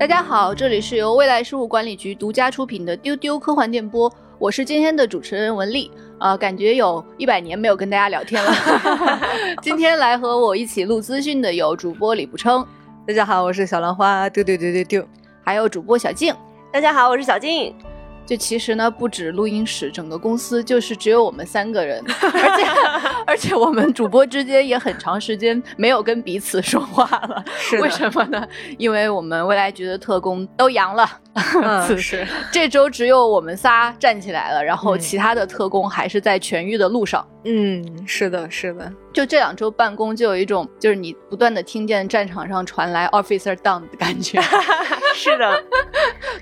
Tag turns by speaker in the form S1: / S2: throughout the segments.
S1: 大家好，这里是由未来事务管理局独家出品的丢丢科幻电波，我是今天的主持人文丽。呃，感觉有一百年没有跟大家聊天了。今天来和我一起录资讯的有主播李不称，
S2: 大家好，我是小兰花，丢丢丢丢丢，
S1: 还有主播小静，
S3: 大家好，我是小静。
S1: 就其实呢，不止录音室，整个公司就是只有我们三个人，而且 而且我们主播之间也很长时间没有跟彼此说话了。
S2: 是
S1: 为什么呢？因为我们未来局的特工都阳了。
S2: 嗯，是
S1: 这周只有我们仨站起来了，然后其他的特工还是在痊愈的路上。
S2: 嗯，是的，是的。
S1: 就这两周办公，就有一种就是你不断的听见战场上传来 officer down 的感觉。
S3: 是的，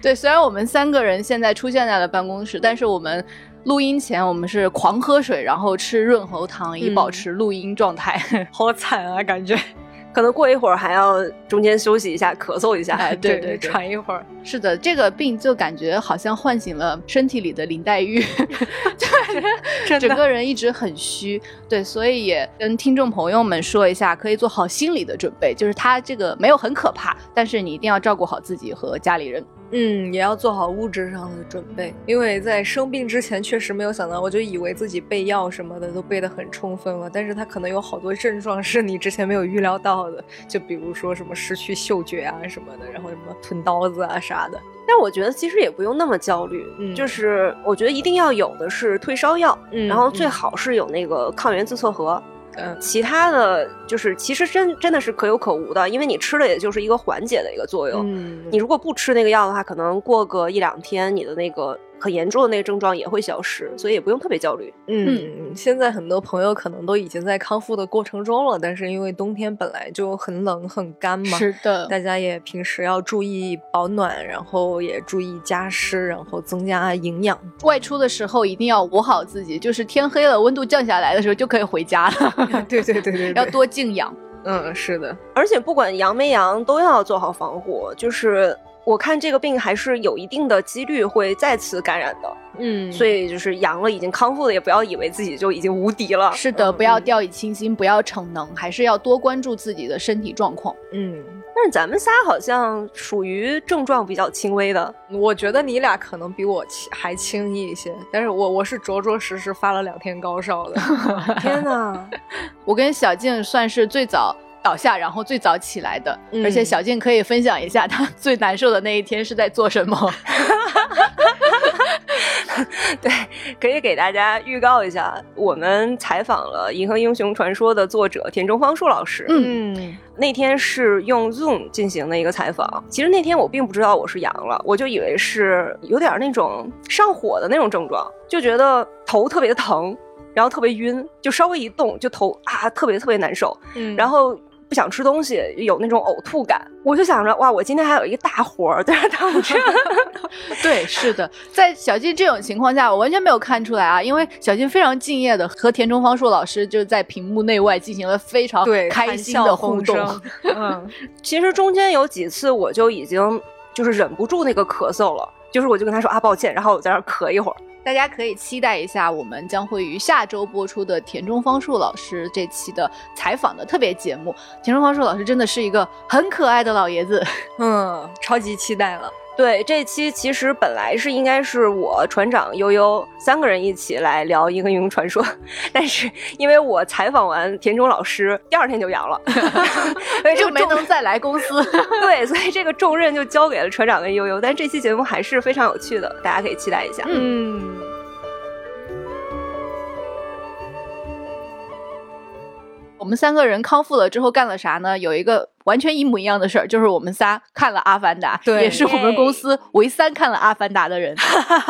S1: 对。虽然我们三个人现在出现在了办公室，但是我们录音前我们是狂喝水，然后吃润喉糖，以保持录音状态。
S2: 好惨啊，感觉。
S3: 可能过一会儿还要中间休息一下，咳嗽一下，
S1: 哎，对对，
S2: 喘一会儿。
S1: 是的，这个病就感觉好像唤醒了身体里的林黛玉，对，整个人一直很虚。对，所以也跟听众朋友们说一下，可以做好心理的准备，就是他这个没有很可怕，但是你一定要照顾好自己和家里人。
S2: 嗯，也要做好物质上的准备，因为在生病之前确实没有想到，我就以为自己备药什么的都备得很充分了，但是他可能有好多症状是你之前没有预料到的，就比如说什么失去嗅觉啊什么的，然后什么吞刀子啊啥的。
S3: 但我觉得其实也不用那么焦虑，就是我觉得一定要有的是退烧药，然后最好是有那个抗原自测盒。嗯，其他的就是其实真真的是可有可无的，因为你吃了也就是一个缓解的一个作用。嗯，你如果不吃那个药的话，可能过个一两天，你的那个。很严重的那个症状也会消失，所以也不用特别焦虑。
S2: 嗯，现在很多朋友可能都已经在康复的过程中了，但是因为冬天本来就很冷很干嘛，
S1: 是的，
S2: 大家也平时要注意保暖，然后也注意加湿，然后增加营养。
S1: 外出的时候一定要捂好自己，就是天黑了，温度降下来的时候就可以回家了。
S2: 对对对对，
S1: 要多静养。
S2: 嗯，是的，
S3: 而且不管阳没阳，都要做好防护，就是。我看这个病还是有一定的几率会再次感染的，嗯，所以就是阳了已经康复了，也不要以为自己就已经无敌了。
S1: 是的，不要掉以轻心，不要逞能，还是要多关注自己的身体状况。
S3: 嗯，但是咱们仨好像属于症状比较轻微的，
S2: 我觉得你俩可能比我轻还轻一些，但是我我是着着实实发了两天高烧的。
S3: 天哪，
S1: 我跟小静算是最早。倒下，然后最早起来的，而且小静可以分享一下她 最难受的那一天是在做什么。
S3: 对，可以给大家预告一下，我们采访了《银河英雄传说》的作者田中芳树老师。嗯，那天是用 Zoom 进行的一个采访。其实那天我并不知道我是阳了，我就以为是有点那种上火的那种症状，就觉得头特别疼，然后特别晕，就稍微一动就头啊特别特别难受。嗯，然后。不想吃东西，有那种呕吐感，我就想着哇，我今天还有一个大活儿在那等着。
S1: 对，是的，在小静这种情况下，我完全没有看出来啊，因为小静非常敬业的和田中芳树老师就在屏幕内外进行了非常开心的互动。
S3: 嗯，其实中间有几次我就已经就是忍不住那个咳嗽了，就是我就跟他说啊抱歉，然后我在那咳一会儿。
S1: 大家可以期待一下，我们将会于下周播出的田中芳树老师这期的采访的特别节目。田中芳树老师真的是一个很可爱的老爷子，
S2: 嗯，超级期待了。
S3: 对，这期其实本来是应该是我船长悠悠三个人一起来聊《一个英雄传说》，但是因为我采访完田中老师，第二天就阳了，所以
S1: 就没能再来公司。
S3: 对，所以这个重任就交给了船长跟悠悠。但这期节目还是非常有趣的，大家可以期待一下。嗯。
S1: 我们三个人康复了之后干了啥呢？有一个。完全一模一样的事儿，就是我们仨看了《阿凡达》，也是我们公司唯三看了《阿凡达》的人，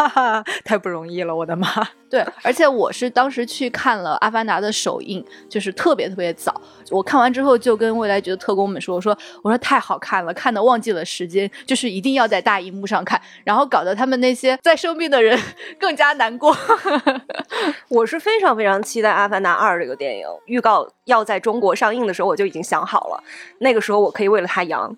S2: 太不容易了，我的妈！
S1: 对，而且我是当时去看了《阿凡达》的首映，就是特别特别早。我看完之后就跟未来局的特工们说：“我说我说太好看了，看的忘记了时间，就是一定要在大荧幕上看。”然后搞得他们那些在生病的人更加难过。
S3: 我是非常非常期待《阿凡达二》这个电影，预告要在中国上映的时候，我就已经想好了，那个时候我可以为了他阳。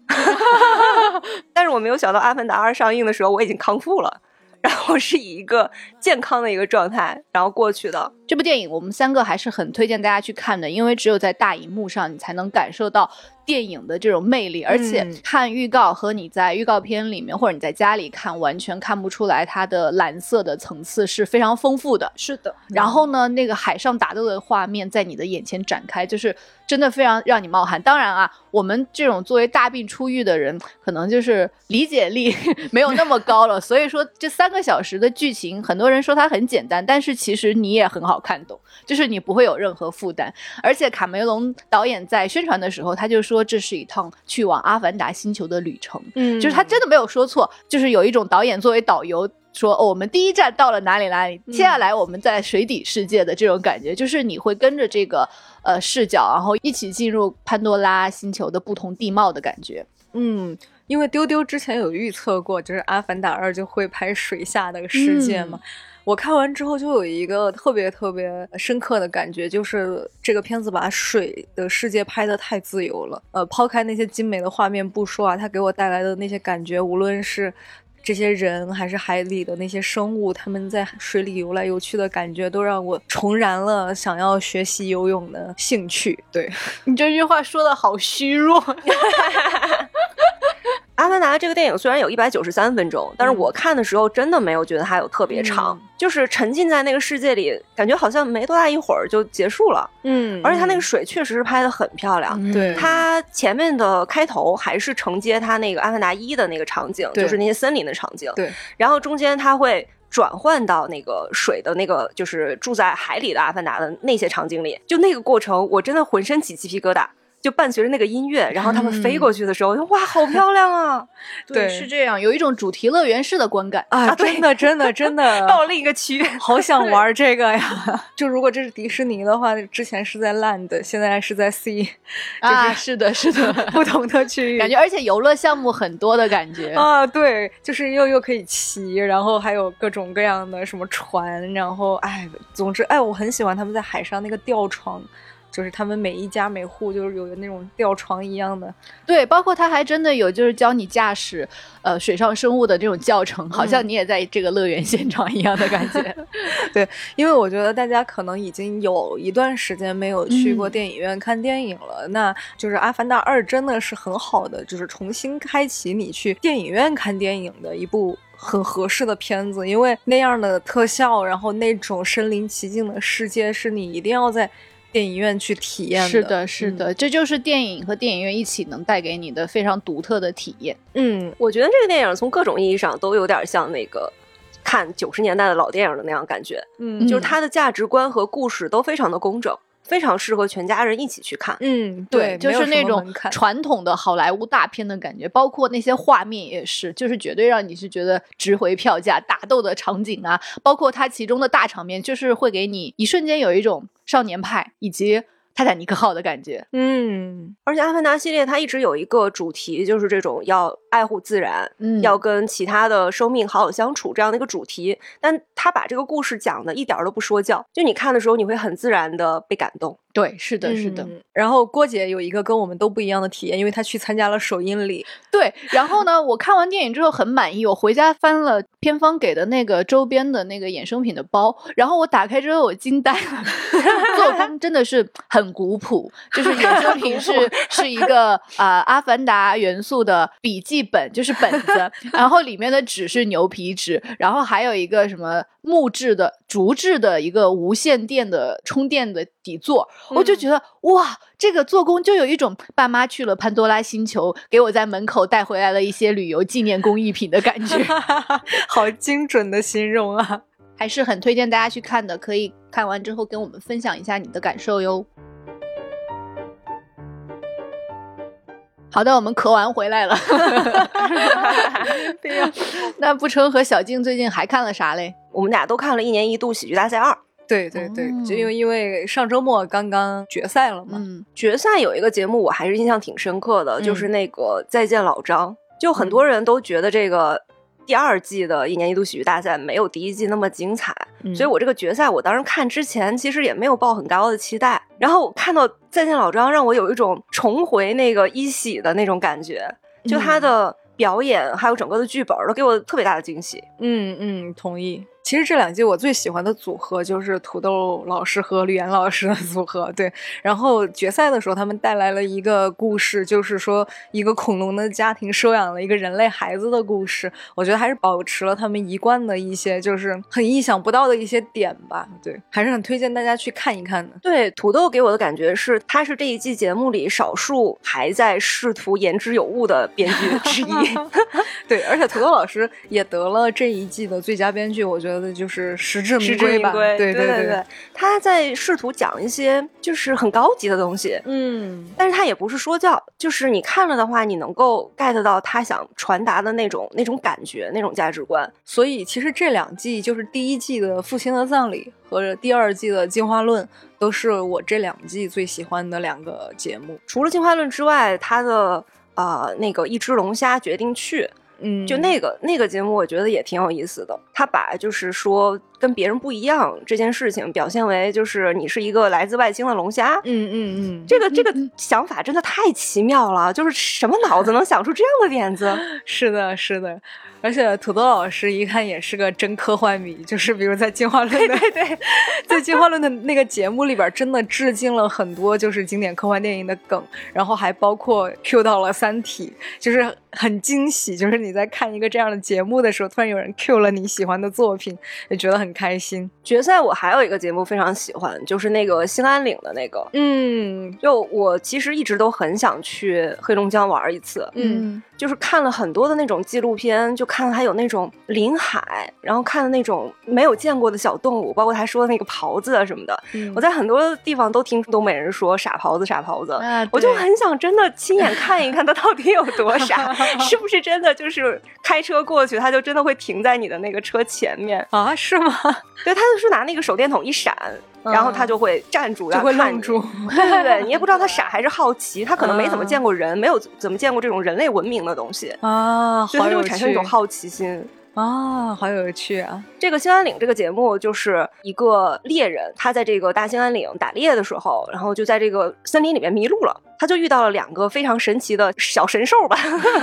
S3: 但是我没有想到《阿凡达二》上映的时候，我已经康复了。然后是以一个健康的一个状态，然后过去的
S1: 这部电影，我们三个还是很推荐大家去看的，因为只有在大荧幕上，你才能感受到。电影的这种魅力，而且看预告和你在预告片里面或者你在家里看，完全看不出来它的蓝色的层次是非常丰富的。
S2: 是的，
S1: 然后呢，那个海上打斗的画面在你的眼前展开，就是真的非常让你冒汗。当然啊，我们这种作为大病初愈的人，可能就是理解力没有那么高了，所以说这三个小时的剧情，很多人说它很简单，但是其实你也很好看懂，就是你不会有任何负担。而且卡梅隆导演在宣传的时候，他就说这是一趟去往阿凡达星球的旅程，嗯，就是他真的没有说错，就是有一种导演作为导游说，哦，我们第一站到了哪里哪里，接下来我们在水底世界的这种感觉，就是你会跟着这个呃视角，然后一起进入潘多拉星球的不同地貌的感觉，
S2: 嗯。因为丢丢之前有预测过，就是《阿凡达二》就会拍水下的世界嘛。我看完之后就有一个特别特别深刻的感觉，就是这个片子把水的世界拍得太自由了。呃，抛开那些精美的画面不说啊，它给我带来的那些感觉，无论是这些人还是海里的那些生物，他们在水里游来游去的感觉，都让我重燃了想要学习游泳的兴趣。对
S1: 你这句话说的好虚弱。
S3: 《阿凡达》这个电影虽然有一百九十三分钟，但是我看的时候真的没有觉得它有特别长，就是沉浸在那个世界里，感觉好像没多大一会儿就结束了。嗯，而且它那个水确实是拍的很漂亮。
S2: 对，
S3: 它前面的开头还是承接它那个《阿凡达一》的那个场景，就是那些森林的场景。
S2: 对，
S3: 然后中间它会转换到那个水的那个，就是住在海里的阿凡达的那些场景里，就那个过程，我真的浑身起鸡皮疙瘩。就伴随着那个音乐，然后他们飞过去的时候，哇，好漂亮啊！
S1: 对，是这样，有一种主题乐园式的观感
S2: 啊！真的，真的，真的，
S3: 到另一个区，
S2: 好想 玩这个呀！就如果这是迪士尼的话，之前是在 Land，现在是在 Sea，
S1: 啊，是的，是的，
S2: 不同的区域，
S1: 感觉而且游乐项目很多的感觉
S2: 啊！对，就是又又可以骑，然后还有各种各样的什么船，然后哎，总之哎，我很喜欢他们在海上那个吊床。就是他们每一家每户就是有那种吊床一样的，
S1: 对，包括他还真的有就是教你驾驶呃水上生物的这种教程，好像你也在这个乐园现场一样的感觉。
S2: 对，因为我觉得大家可能已经有一段时间没有去过电影院看电影了，那就是《阿凡达二》真的是很好的，就是重新开启你去电影院看电影的一部很合适的片子，因为那样的特效，然后那种身临其境的世界是你一定要在。电影院去体验
S1: 是的，是的，这就是电影和电影院一起能带给你的非常独特的体验。
S3: 嗯，我觉得这个电影从各种意义上都有点像那个看九十年代的老电影的那样感觉。嗯，就是它的价值观和故事都非常的工整。非常适合全家人一起去看。
S2: 嗯，
S1: 对，就是那种传统的好莱坞大片的感觉，包括那些画面也是，就是绝对让你是觉得值回票价。打斗的场景啊，包括它其中的大场面，就是会给你一瞬间有一种少年派以及。泰坦尼克号的感觉，
S3: 嗯，而且阿凡达系列它一直有一个主题，就是这种要爱护自然，嗯，要跟其他的生命好好相处这样的一个主题。但他把这个故事讲的一点都不说教，就你看的时候，你会很自然的被感动。
S1: 对，是的，是的。
S2: 然后郭姐有一个跟我们都不一样的体验，因为她去参加了首映礼。
S1: 对，然后呢，我看完电影之后很满意，我回家翻了片方给的那个周边的那个衍生品的包，然后我打开之后我惊呆了，做工真的是很古朴，就是衍生品是是一个啊阿凡达元素的笔记本，就是本子，然后里面的纸是牛皮纸，然后还有一个什么。木质的、竹制的一个无线电的充电的底座，我就觉得哇，这个做工就有一种爸妈去了潘多拉星球，给我在门口带回来了一些旅游纪念工艺品的感觉，
S2: 好精准的形容啊！
S1: 还是很推荐大家去看的，可以看完之后跟我们分享一下你的感受哟。好的，我们咳完回来了。对呀那不成和小静最近还看了啥嘞？
S3: 我们俩都看了一年一度喜剧大赛二。
S2: 对对对，就因为因为上周末刚刚决赛了嘛。
S3: 嗯，决赛有一个节目我还是印象挺深刻的，就是那个再见老张。就很多人都觉得这个。第二季的一年一度喜剧大赛没有第一季那么精彩，所以我这个决赛我当时看之前其实也没有抱很高的期待，然后我看到再见老张，让我有一种重回那个一喜的那种感觉，就他的表演还有整个的剧本都给我特别大的惊喜。
S2: 嗯嗯，同意。其实这两季我最喜欢的组合就是土豆老师和吕岩老师的组合，对。然后决赛的时候，他们带来了一个故事，就是说一个恐龙的家庭收养了一个人类孩子的故事。我觉得还是保持了他们一贯的一些，就是很意想不到的一些点吧。对，还是很推荐大家去看一看的。
S3: 对，土豆给我的感觉是，他是这一季节目里少数还在试图言之有物的编剧之一。
S2: 对，而且土豆老师也得了这一季的最佳编剧，我觉得就是实至
S3: 名归。
S2: 对
S3: 对
S2: 对，
S3: 他在试图讲一些就是很高级的东西，
S2: 嗯，
S3: 但是他也不是说教，就是你看了的话，你能够 get 到他想传达的那种那种感觉、那种价值观。
S2: 所以其实这两季，就是第一季的《父亲的葬礼》和第二季的《进化论》，都是我这两季最喜欢的两个节目。
S3: 除了《进化论》之外，他的啊那个一只龙虾决定去。就那个那个节目，我觉得也挺有意思的。他把就是说跟别人不一样这件事情表现为就是你是一个来自外星的龙虾。
S2: 嗯嗯嗯，
S3: 这个这个想法真的太奇妙了，就是什么脑子能想出这样的点子？
S2: 是的，是的。而且土豆老师一看也是个真科幻迷，就是比如在进化论
S3: 对对对，
S2: 在进化论的那个节目里边，真的致敬了很多就是经典科幻电影的梗，然后还包括 Q 到了《三体》，就是很惊喜。就是你在看一个这样的节目的时候，突然有人 Q 了你喜欢的作品，也觉得很开心。
S3: 决赛我还有一个节目非常喜欢，就是那个兴安岭的那个。
S2: 嗯，
S3: 就我其实一直都很想去黑龙江玩一次。
S2: 嗯。
S3: 就是看了很多的那种纪录片，就看还有那种林海，然后看的那种没有见过的小动物，包括他说的那个狍子啊什么的。我在很多地方都听东北人说傻狍子，傻狍子，我就很想真的亲眼看一看它到底有多傻，是不是真的就是开车过去，它就真的会停在你的那个车前面
S2: 啊？是吗？
S3: 对，他就是拿那个手电筒一闪。然后他就会站住，
S2: 就会愣住。
S3: 对对对，你也不知道他傻还是好奇，他可能没怎么见过人，没有怎么见过这种人类文明的东西
S2: 啊，
S3: 所以他就会产生一种好奇心
S2: 啊，好有趣啊！
S3: 这个兴安岭这个节目就是一个猎人，他在这个大兴安岭打猎的时候，然后就在这个森林里面迷路了，他就遇到了两个非常神奇的小神兽吧。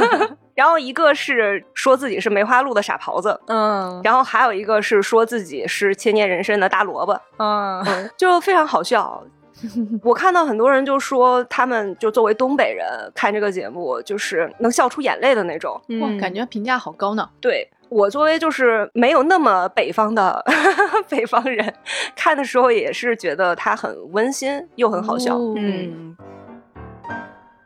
S3: 然后一个是说自己是梅花鹿的傻狍子，
S2: 嗯，
S3: 然后还有一个是说自己是千年人参的大萝卜，
S2: 嗯，
S3: 就非常好笑。我看到很多人就说，他们就作为东北人看这个节目，就是能笑出眼泪的那种，
S1: 哇，感觉评价好高呢。
S3: 对我作为就是没有那么北方的 北方人，看的时候也是觉得它很温馨又很好笑，
S2: 嗯。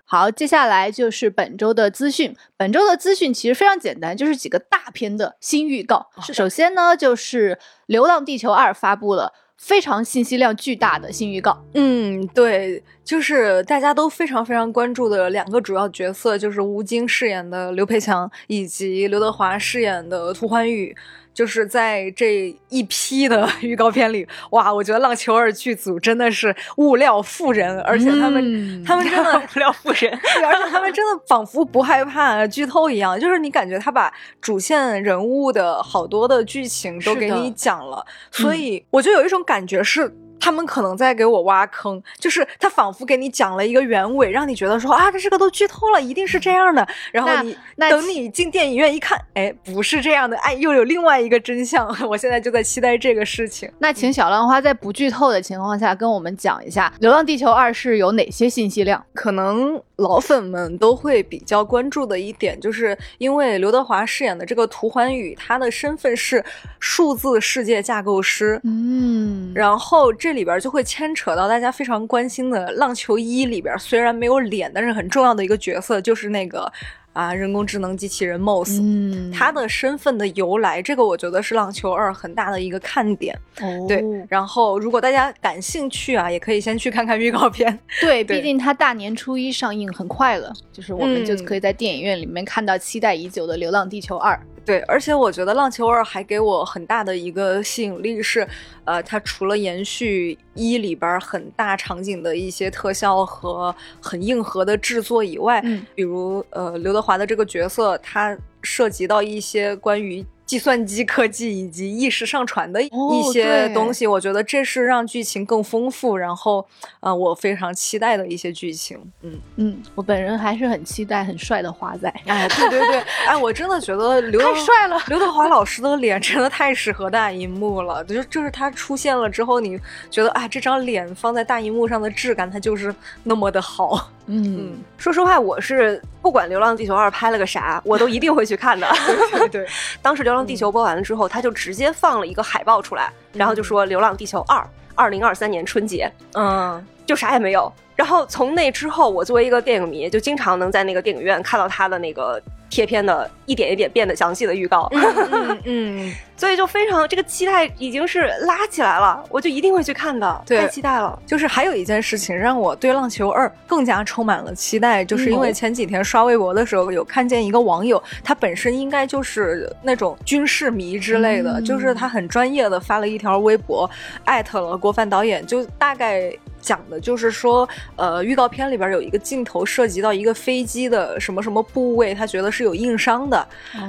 S1: 好，接下来就是本周的资讯。本周的资讯其实非常简单，就是几个大片的新预告。首先呢，就是《流浪地球二》发布了非常信息量巨大的新预告。
S2: 嗯，对，就是大家都非常非常关注的两个主要角色，就是吴京饰演的刘培强以及刘德华饰演的涂欢玉。就是在这一批的 预告片里，哇，我觉得《浪球二》剧组真的是物料富人，而且他们他们真的
S3: 物料富人，
S2: 而且他们真的仿佛不害怕剧透一样，就是你感觉他把主线人物的好多的剧情都给你讲了，所以我就有一种感觉是。他们可能在给我挖坑，就是他仿佛给你讲了一个原委，让你觉得说啊，这这个都剧透了，一定是这样的。然后你等你进电影院一看，哎，不是这样的，哎，又有另外一个真相。我现在就在期待这个事情。
S1: 那请小浪花在不剧透的情况下跟我们讲一下《流浪地球二》是有哪些信息量？
S2: 可能老粉们都会比较关注的一点，就是因为刘德华饰演的这个涂环宇，他的身份是数字世界架构师。
S1: 嗯，
S2: 然后这。这里边就会牵扯到大家非常关心的《浪球一》里边，虽然没有脸，但是很重要的一个角色就是那个啊人工智能机器人 Moss，
S1: 嗯，
S2: 他的身份的由来，这个我觉得是《浪球二》很大的一个看点。
S1: 哦，
S2: 对。然后如果大家感兴趣啊，也可以先去看看预告片。
S1: 对，毕竟它大年初一上映，很快了，就是我们就可以在电影院里面看到期待已久的《流浪地球二》。
S2: 对，而且我觉得《浪球二》还给我很大的一个吸引力是，呃，它除了延续一里边很大场景的一些特效和很硬核的制作以外，
S1: 嗯，
S2: 比如呃刘德华的这个角色，他涉及到一些关于。计算机科技以及意识上传的一些东西。我觉得这是让剧情更丰富，然后呃，我非常期待的一些剧情。嗯
S1: 嗯，我本人还是很期待很帅的华仔。
S2: 哎，对对对，哎，我真的觉得 刘
S1: 太帅了，
S2: 刘德华老师的脸真的太适合大荧幕了。就就是他出现了之后，你觉得哎，这张脸放在大荧幕上的质感，它就是那么的好。
S1: 嗯，
S3: 说实话，我是不管《流浪地球二》拍了个啥，我都一定会去看的。
S2: 对对，
S3: 当时《流浪地球》播完了之后，他就直接放了一个海报出来，然后就说《流浪地球二》二零二三年春节，
S2: 嗯，
S3: 就啥也没有。然后从那之后，我作为一个电影迷，就经常能在那个电影院看到他的那个。贴片的一点一点变得详细的预告，
S2: 嗯嗯，
S3: 所以就非常这个期待已经是拉起来了，我就一定会去看的，太期待了。
S2: 就是还有一件事情让我对《浪球二》更加充满了期待，就是因为前几天刷微博的时候有看见一个网友，他本身应该就是那种军事迷之类的，就是他很专业的发了一条微博，艾特了郭帆导演，就大概。讲的就是说，呃，预告片里边有一个镜头涉及到一个飞机的什么什么部位，他觉得是有硬伤的。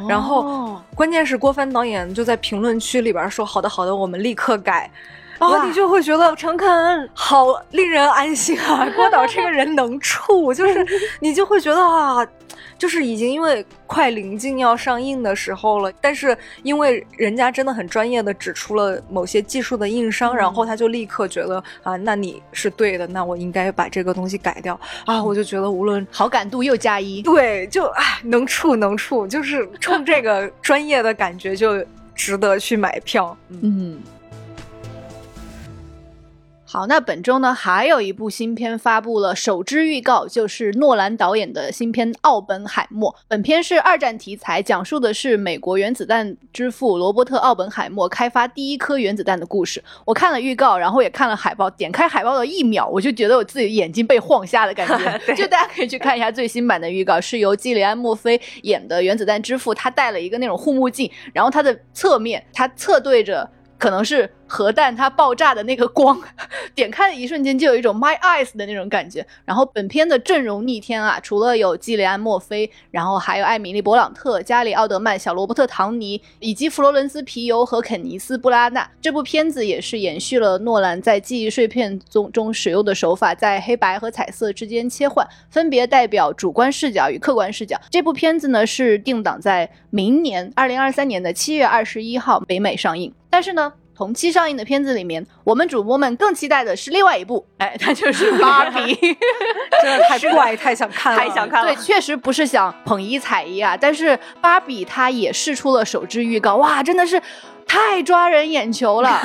S2: 然后，关键是郭帆导演就在评论区里边说：“好的，好的，我们立刻改。”后你就会觉得
S3: 诚恳，
S2: 好令人安心啊！郭导这个人能处，就是 你就会觉得啊。就是已经因为快临近要上映的时候了，但是因为人家真的很专业的指出了某些技术的硬伤，然后他就立刻觉得啊，那你是对的，那我应该把这个东西改掉啊！我就觉得无论
S1: 好感度又加一，
S2: 对，就哎能处能处，就是冲这个专业的感觉就值得去买票，
S1: 嗯。好，那本周呢还有一部新片发布了首支预告，就是诺兰导演的新片《奥本海默》。本片是二战题材，讲述的是美国原子弹之父罗伯特·奥本海默开发第一颗原子弹的故事。我看了预告，然后也看了海报，点开海报的一秒，我就觉得我自己眼睛被晃瞎的感觉。就大家可以去看一下最新版的预告，是由基里安·墨菲演的原子弹之父，他戴了一个那种护目镜，然后他的侧面，他侧对着。可能是核弹它爆炸的那个光，点开的一瞬间就有一种 my eyes 的那种感觉。然后本片的阵容逆天啊，除了有基里安·墨菲，然后还有艾米丽·勃朗特、加里·奥德曼、小罗伯特·唐尼以及弗罗伦斯·皮尤和肯尼斯·布拉纳。这部片子也是延续了诺兰在记忆碎片中中使用的手法，在黑白和彩色之间切换，分别代表主观视角与客观视角。这部片子呢是定档在明年二零二三年的七月二十一号北美上映。但是呢，同期上映的片子里面，我们主播们更期待的是另外一部，哎，那就是 《芭比》，
S2: 真的太怪，太想看了，
S3: 太想看
S1: 了。对，确实不是想捧一踩一啊，但是《芭比》它也试出了首支预告，哇，真的是。太抓人眼球了，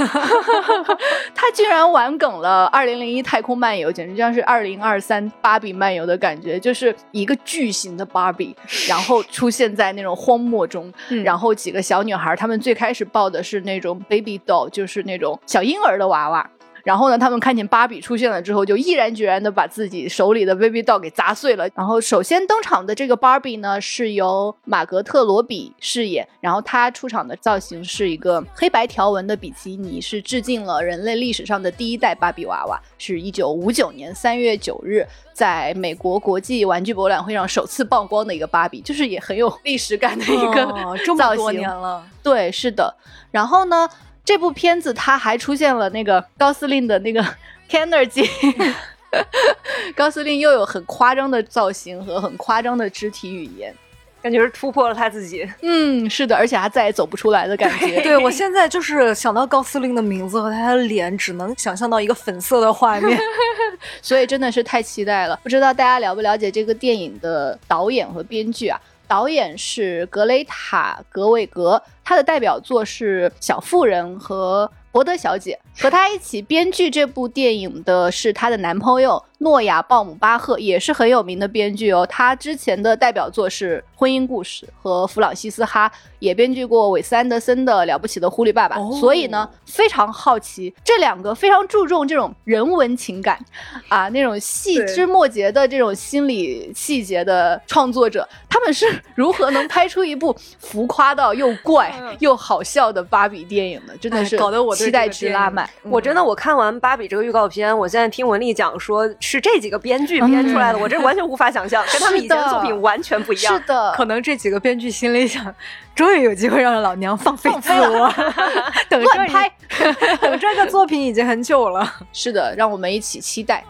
S1: 他竟然玩梗了《二零零一太空漫游》，简直就像是二零二三芭比漫游的感觉，就是一个巨型的芭比，然后出现在那种荒漠中，然后几个小女孩，她们最开始抱的是那种 baby doll，就是那种小婴儿的娃娃。然后呢，他们看见芭比出现了之后，就毅然决然的把自己手里的 baby doll 给砸碎了。然后首先登场的这个芭比呢，是由马格特罗比饰演。然后她出场的造型是一个黑白条纹的比基尼，是致敬了人类历史上的第一代芭比娃娃，是一九五九年三月九日在美国国际玩具博览会上首次曝光的一个芭比，就是也很有历史感的一个造型。
S2: 多年了，
S1: 对，是的。然后呢？这部片子它还出现了那个高司令的那个 Energy，高司令又有很夸张的造型和很夸张的肢体语言，
S3: 感觉是突破了他自己。
S1: 嗯，是的，而且他再也走不出来的感觉。
S2: 对我现在就是想到高司令的名字和他的脸，只能想象到一个粉色的画面，
S1: 所以真的是太期待了。不知道大家了不了解这个电影的导演和编剧啊？导演是格雷塔·格韦格，他的代表作是《小妇人》和《伯德小姐》。和他一起编剧这部电影的是他的男朋友诺亚·鲍姆巴赫，也是很有名的编剧哦。他之前的代表作是《婚姻故事》和《弗朗西斯哈》，也编剧过韦斯·安德森的《了不起的狐狸爸爸》。所以呢，非常好奇这两个非常注重这种人文情感啊，那种细枝末节的这种心理细节的创作者，他们是如何能拍出一部浮夸到又怪又好笑的芭比电影的？真的是
S2: 搞得我
S1: 期待值拉满。
S3: 我真的，我看完芭比这个预告片，我现在听文丽讲说，是这几个编剧编出来的，我这完全无法想象，跟他们以前的作品完全不一样。
S1: 是的，
S2: 可能这几个编剧心里想，终于有机会让老娘放飞自我，等
S1: 乱拍，
S2: 等这个作品已经很久了。
S1: 是的，让我们一起期待。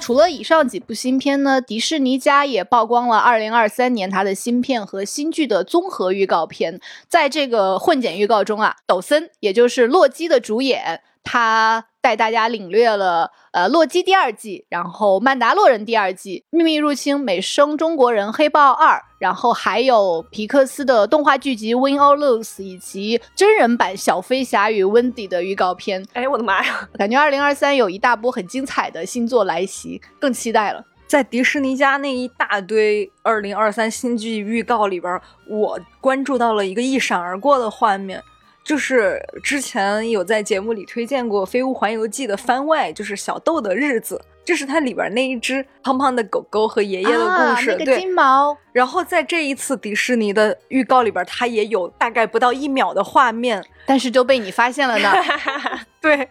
S1: 除了以上几部新片呢，迪士尼家也曝光了2023年它的新片和新剧的综合预告片。在这个混剪预告中啊，抖森也就是洛基的主演，他。带大家领略了呃《洛基》第二季，然后《曼达洛人》第二季，《秘密入侵》美声中国人黑豹二，然后还有皮克斯的动画剧集《Win or Lose》，以及真人版《小飞侠与温迪》的预告片。
S3: 哎，我的妈呀！
S1: 感觉二零二三有一大波很精彩的新作来袭，更期待了。
S2: 在迪士尼家那一大堆二零二三新剧预告里边，我关注到了一个一闪而过的画面。就是之前有在节目里推荐过《飞屋环游记》的番外，就是小豆的日子，就是它里边那一只胖胖的狗狗和爷爷的故事。
S1: 那个金毛。
S2: 然后在这一次迪士尼的预告里边，它也有大概不到一秒的画面，
S1: 但是就被你发现了呢。
S2: 对，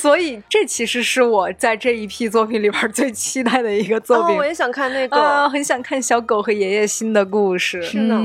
S2: 所以这其实是我在这一批作品里边最期待的一个作品。
S3: 我也想看那个，
S2: 很想看小狗和爷爷新的故事。
S3: 是的。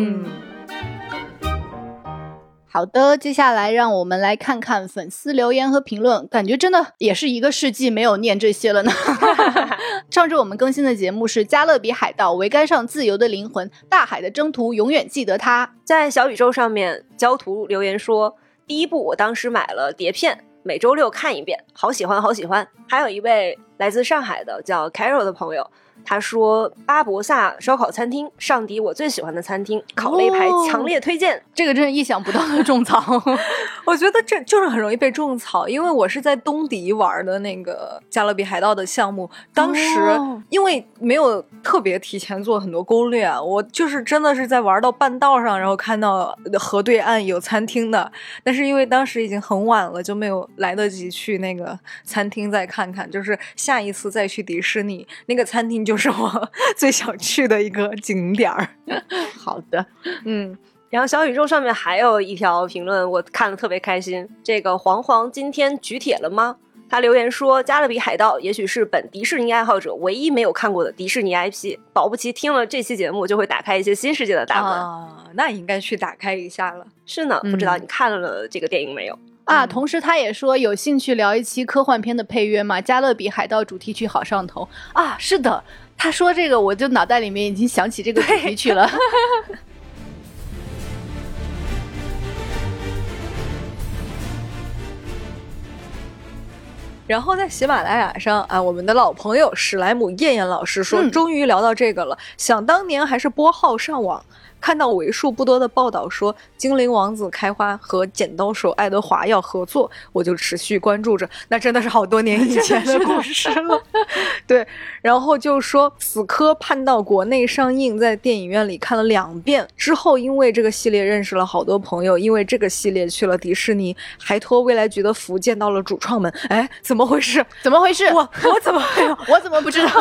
S1: 好的，接下来让我们来看看粉丝留言和评论，感觉真的也是一个世纪没有念这些了呢。上周我们更新的节目是《加勒比海盗：桅杆上自由的灵魂》，大海的征途永远记得他。
S3: 在小宇宙上面，焦图留言说，第一部我当时买了碟片，每周六看一遍，好喜欢，好喜欢。还有一位来自上海的叫 Carol 的朋友。他说：“巴博萨烧烤餐厅，上迪我最喜欢的餐厅，烤肋排强烈推荐。”
S1: 这个真是意想不到的种草，
S2: 我觉得这就是很容易被种草，因为我是在东迪玩的那个加勒比海盗的项目，当时因为没有特别提前做很多攻略啊，我就是真的是在玩到半道上，然后看到河对岸有餐厅的，但是因为当时已经很晚了，就没有来得及去那个餐厅再看看，就是下一次再去迪士尼那个餐厅就。是我 最想去的一个景点儿。
S1: 好的，
S3: 嗯，然后小宇宙上面还有一条评论，我看的特别开心。这个黄黄今天举铁了吗？他留言说：“加勒比海盗也许是本迪士尼爱好者唯一没有看过的迪士尼 IP，保不齐听了这期节目就会打开一些新世界的大门。”
S2: 啊，那应该去打开一下了。
S3: 是呢，不知道你看了这个电影没有？
S1: 啊，同时他也说有兴趣聊一期科幻片的配乐吗？加勒比海盗主题曲好上头啊！是的，他说这个，我就脑袋里面已经想起这个主题曲了。
S2: 然后在喜马拉雅上啊，我们的老朋友史莱姆燕燕老师说，终于聊到这个了。想当年还是拨号上网。看到为数不多的报道说精灵王子开花和剪刀手爱德华要合作，我就持续关注着。那真的是好多年以前的故事了。对，然后就说死磕盼到国内上映，在电影院里看了两遍之后，因为这个系列认识了好多朋友，因为这个系列去了迪士尼，还托未来局的福见到了主创们。哎，怎么回事？
S1: 怎么回事？
S2: 我我怎么
S1: 我怎么不知道？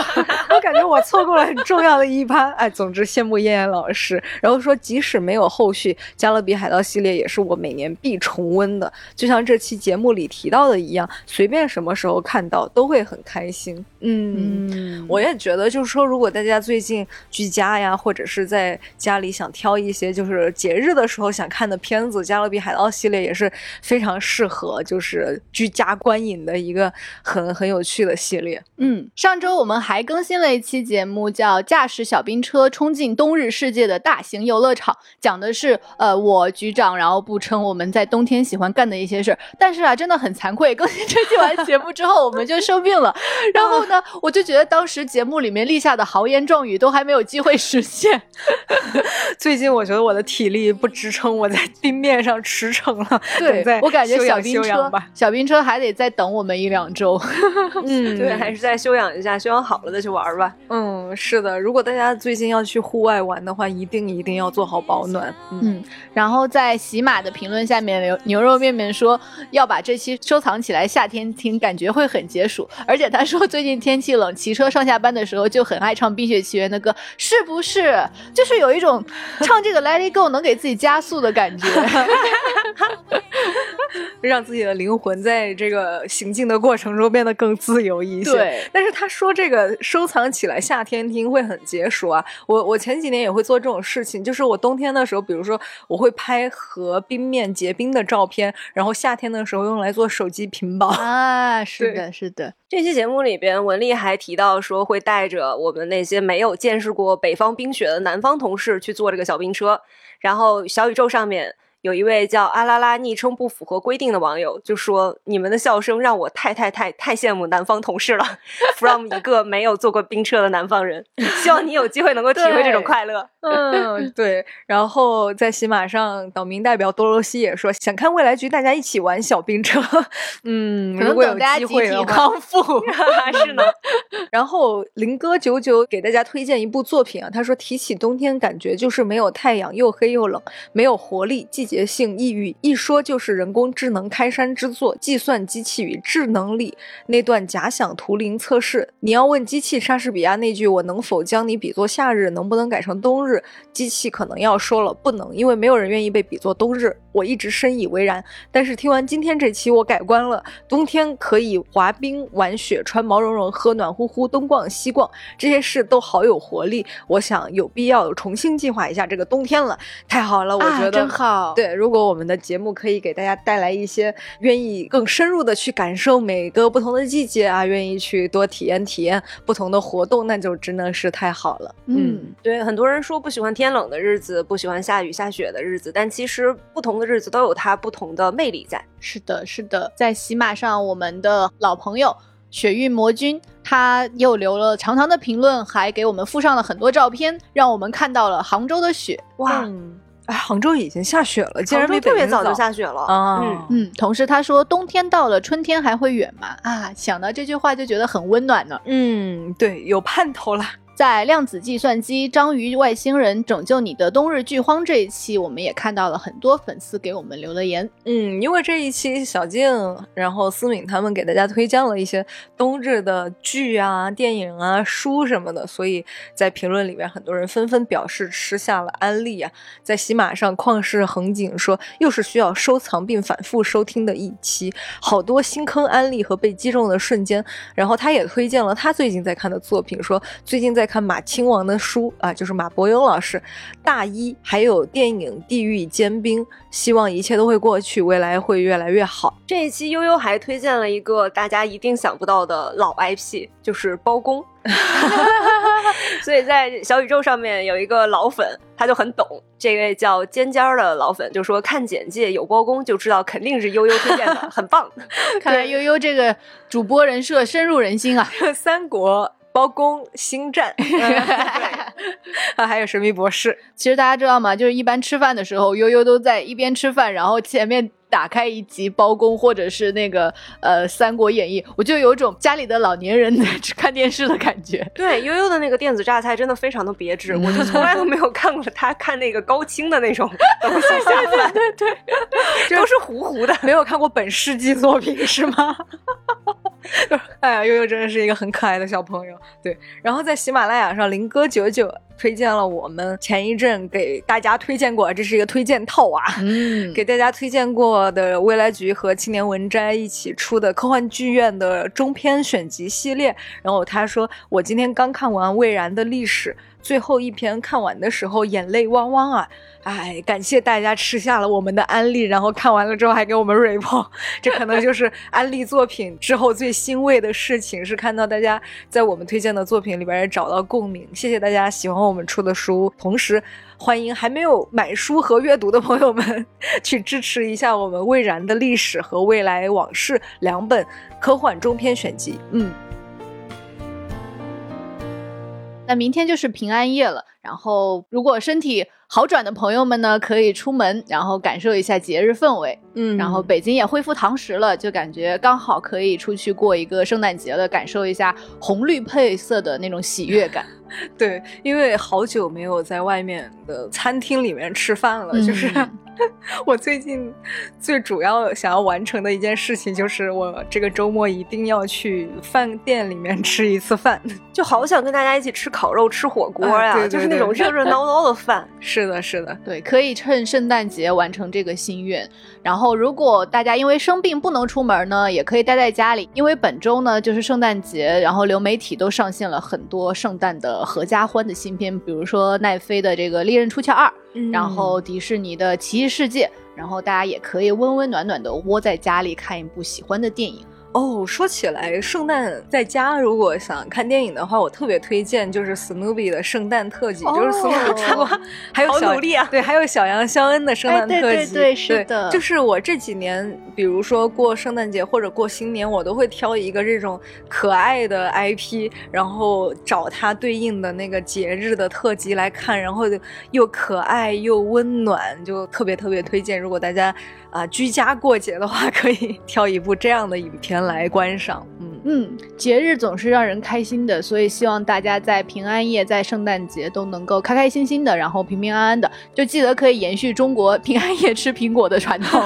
S2: 我感觉我错过了很重要的一趴。哎，总之羡慕燕燕老师。然后说，即使没有后续，《加勒比海盗》系列也是我每年必重温的。就像这期节目里提到的一样，随便什么时候看到都会很开心。嗯，我也觉得，就是说，如果大家最近居家呀，或者是在家里想挑一些就是节日的时候想看的片子，《加勒比海盗》系列也是非常适合就是居家观影的一个很很有趣的系列。
S1: 嗯，上周我们还更新了一期节目，叫《驾驶小冰车冲进冬日世界的大型》。游乐场讲的是，呃，我局长然后不称我们在冬天喜欢干的一些事儿，但是啊，真的很惭愧，更新这期完节目之后，我们就生病了。然后呢，我就觉得当时节目里面立下的豪言壮语都还没有机会实现。
S2: 最近我觉得我的体力不支撑我在冰面上驰骋了。
S1: 对，我感觉小冰车，小冰车还得再等我们一两周。
S3: 嗯，对，还是再休养一下，休养好了再去玩吧。
S2: 嗯，是的，如果大家最近要去户外玩的话，一定一定要做好保暖。
S1: 嗯，然后在喜马的评论下面，牛牛肉面面说要把这期收藏起来，夏天听感觉会很解暑。而且他说最近天气冷，骑车上下班的时候就很爱唱《冰雪奇缘》的歌，是不是？就是有一种唱这个《Let It Go》能给自己加速的感觉。
S2: 让自己的灵魂在这个行进的过程中变得更自由一些。
S1: 对，
S2: 但是他说这个收藏起来夏天听会很解暑啊。我我前几年也会做这种事情，就是我冬天的时候，比如说我会拍和冰面结冰的照片，然后夏天的时候用来做手机屏保
S1: 啊。是的，是的。
S3: 这期节目里边，文丽还提到说会带着我们那些没有见识过北方冰雪的南方同事去坐这个小冰车，然后小宇宙上面。有一位叫阿拉拉，昵称不符合规定的网友就说：“你们的笑声让我太太太太羡慕南方同事了。”from 一个没有坐过冰车的南方人，希望你有机会能够体会这种快乐。
S2: 嗯，对。然后在喜马上，岛民代表多罗西也说想看未来局，大家一起玩小冰车。嗯，如果有机会的
S1: 康复
S3: 是呢。
S2: 然后林哥九九给大家推荐一部作品啊，他说提起冬天，感觉就是没有太阳，又黑又冷，没有活力，季节。节性抑郁一说就是人工智能开山之作，计算机器与智能力那段假想图灵测试。你要问机器莎士比亚那句“我能否将你比作夏日”能不能改成冬日？机器可能要说了不能，因为没有人愿意被比作冬日。我一直深以为然，但是听完今天这期我改观了。冬天可以滑冰、玩雪、穿毛茸茸、喝暖乎乎、东逛西逛，这些事都好有活力。我想有必要重新计划一下这个冬天了。太好了，我觉得
S1: 真好。
S2: 对。如果我们的节目可以给大家带来一些愿意更深入的去感受每个不同的季节啊，愿意去多体验体验不同的活动，那就真的是太好了。
S3: 嗯，对，很多人说不喜欢天冷的日子，不喜欢下雨下雪的日子，但其实不同的日子都有它不同的魅力在。
S1: 是的，是的，在喜马上，我们的老朋友雪域魔君，他又留了长长的评论，还给我们附上了很多照片，让我们看到了杭州的雪。哇！
S2: 哎，杭州已经下雪了，竟然比
S3: 特别
S2: 早
S3: 就下雪了啊！
S1: 嗯嗯，同时他说冬天到了，春天还会远吗？啊，想到这句话就觉得很温暖呢。
S2: 嗯，对，有盼头了。
S1: 在量子计算机、章鱼外星人拯救你的冬日剧荒这一期，我们也看到了很多粉丝给我们留了言。
S2: 嗯，因为这一期小静，然后思敏他们给大家推荐了一些冬日的剧啊、电影啊、书什么的，所以在评论里面很多人纷纷表示吃下了安利啊。在喜马上，旷世恒景说又是需要收藏并反复收听的一期，好多新坑安利和被击中的瞬间。然后他也推荐了他最近在看的作品，说最近在。看马亲王的书啊，就是马伯庸老师大一，还有电影《地狱坚冰》，希望一切都会过去，未来会越来越好。
S3: 这一期悠悠还推荐了一个大家一定想不到的老 IP，就是包公。所以在小宇宙上面有一个老粉，他就很懂。这位叫尖尖的老粉就说：“看简介有包公，就知道肯定是悠悠推荐的，很棒。”
S1: 看来悠悠这个主播人设深入人心啊，
S2: 三国。包公星战，啊，还有神秘博士。
S1: 其实大家知道吗？就是一般吃饭的时候，悠悠都在一边吃饭，然后前面打开一集包公，或者是那个呃《三国演义》，我就有种家里的老年人在看电视的感觉。
S3: 对，悠悠的那个电子榨菜真的非常的别致，我就从来都没有看过他看那个高清的那种东西下饭，
S1: 对 对，
S3: 都是糊糊的。
S2: 没有看过本世纪作品是吗？哎呀，悠悠真的是一个很可爱的小朋友。对，然后在喜马拉雅上，林哥九九推荐了我们前一阵给大家推荐过，这是一个推荐套啊，嗯，给大家推荐过的未来局和青年文摘一起出的科幻剧院的中篇选集系列。然后他说，我今天刚看完魏然的历史。最后一篇看完的时候，眼泪汪汪啊！哎，感谢大家吃下了我们的安利，然后看完了之后还给我们锐评 这可能就是安利作品之后最欣慰的事情，是看到大家在我们推荐的作品里边也找到共鸣。谢谢大家喜欢我们出的书，同时欢迎还没有买书和阅读的朋友们去支持一下我们魏然的历史和未来往事两本科幻中篇选集。嗯。
S1: 那明天就是平安夜了，然后如果身体好转的朋友们呢，可以出门，然后感受一下节日氛围。嗯，然后北京也恢复堂食了，就感觉刚好可以出去过一个圣诞节了，感受一下红绿配色的那种喜悦感。
S2: 对，因为好久没有在外面的餐厅里面吃饭了，就是 我最近最主要想要完成的一件事情，就是我这个周末一定要去饭店里面吃一次饭，
S3: 就好想跟大家一起吃烤肉、吃火锅呀，就是那种热热闹闹的饭。
S2: 是的，是的，
S1: 对，可以趁圣诞节完成这个心愿。然后，如果大家因为生病不能出门呢，也可以待在家里，因为本周呢就是圣诞节，然后流媒体都上线了很多圣诞的合家欢的新片，比如说奈飞的这个《利刃出鞘二》。然后迪士尼的《奇异世界》，然后大家也可以温温暖暖的窝在家里看一部喜欢的电影。
S2: 哦，说起来，圣诞在家如果想看电影的话，我特别推荐就是史努比的圣诞特辑，就是史努比出过，还有小
S3: 努力啊，
S2: 对，还有小羊肖恩的圣诞特辑，
S1: 对对对，是的，
S2: 就是我这几年，比如说过圣诞节或者过新年，我都会挑一个这种可爱的 IP，然后找它对应的那个节日的特辑来看，然后又可爱又温暖，就特别特别推荐。如果大家啊居家过节的话，可以 挑一部这样的影片。来观赏，嗯
S1: 嗯，节日总是让人开心的，所以希望大家在平安夜、在圣诞节都能够开开心心的，然后平平安安的，就记得可以延续中国平安夜吃苹果的传统。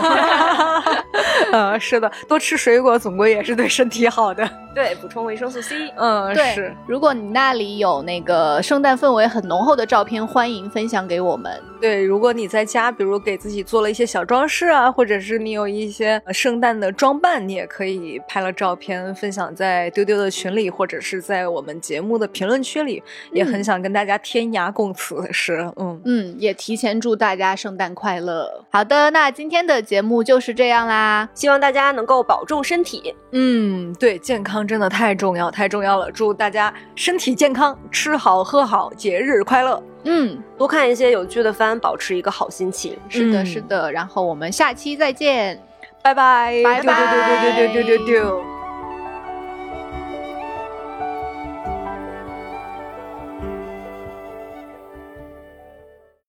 S2: 嗯，是的，多吃水果总归也是对身体好的。
S3: 对，补充维生素 C。
S2: 嗯，是。
S1: 如果你那里有那个圣诞氛围很浓厚的照片，欢迎分享给我们。
S2: 对，如果你在家，比如给自己做了一些小装饰啊，或者是你有一些圣诞的装扮，你也可以拍了照片分享在丢丢的群里，或者是在我们节目的评论区里，也很想跟大家天涯共此。时，嗯
S1: 嗯，也提前祝大家圣诞快乐。好的，那今天的节目就是这样啦，
S3: 希望大家能够保重身体。
S2: 嗯，对，健康真的太重要，太重要了。祝大家身体健康，吃好喝好，节日快乐。
S1: 嗯，
S3: 多看一些有趣的番，保持一个好心情。
S1: 是的，是的。然后我们下期再见，
S2: 拜拜，
S1: 拜拜，
S2: 丢丢丢丢丢丢丢丢。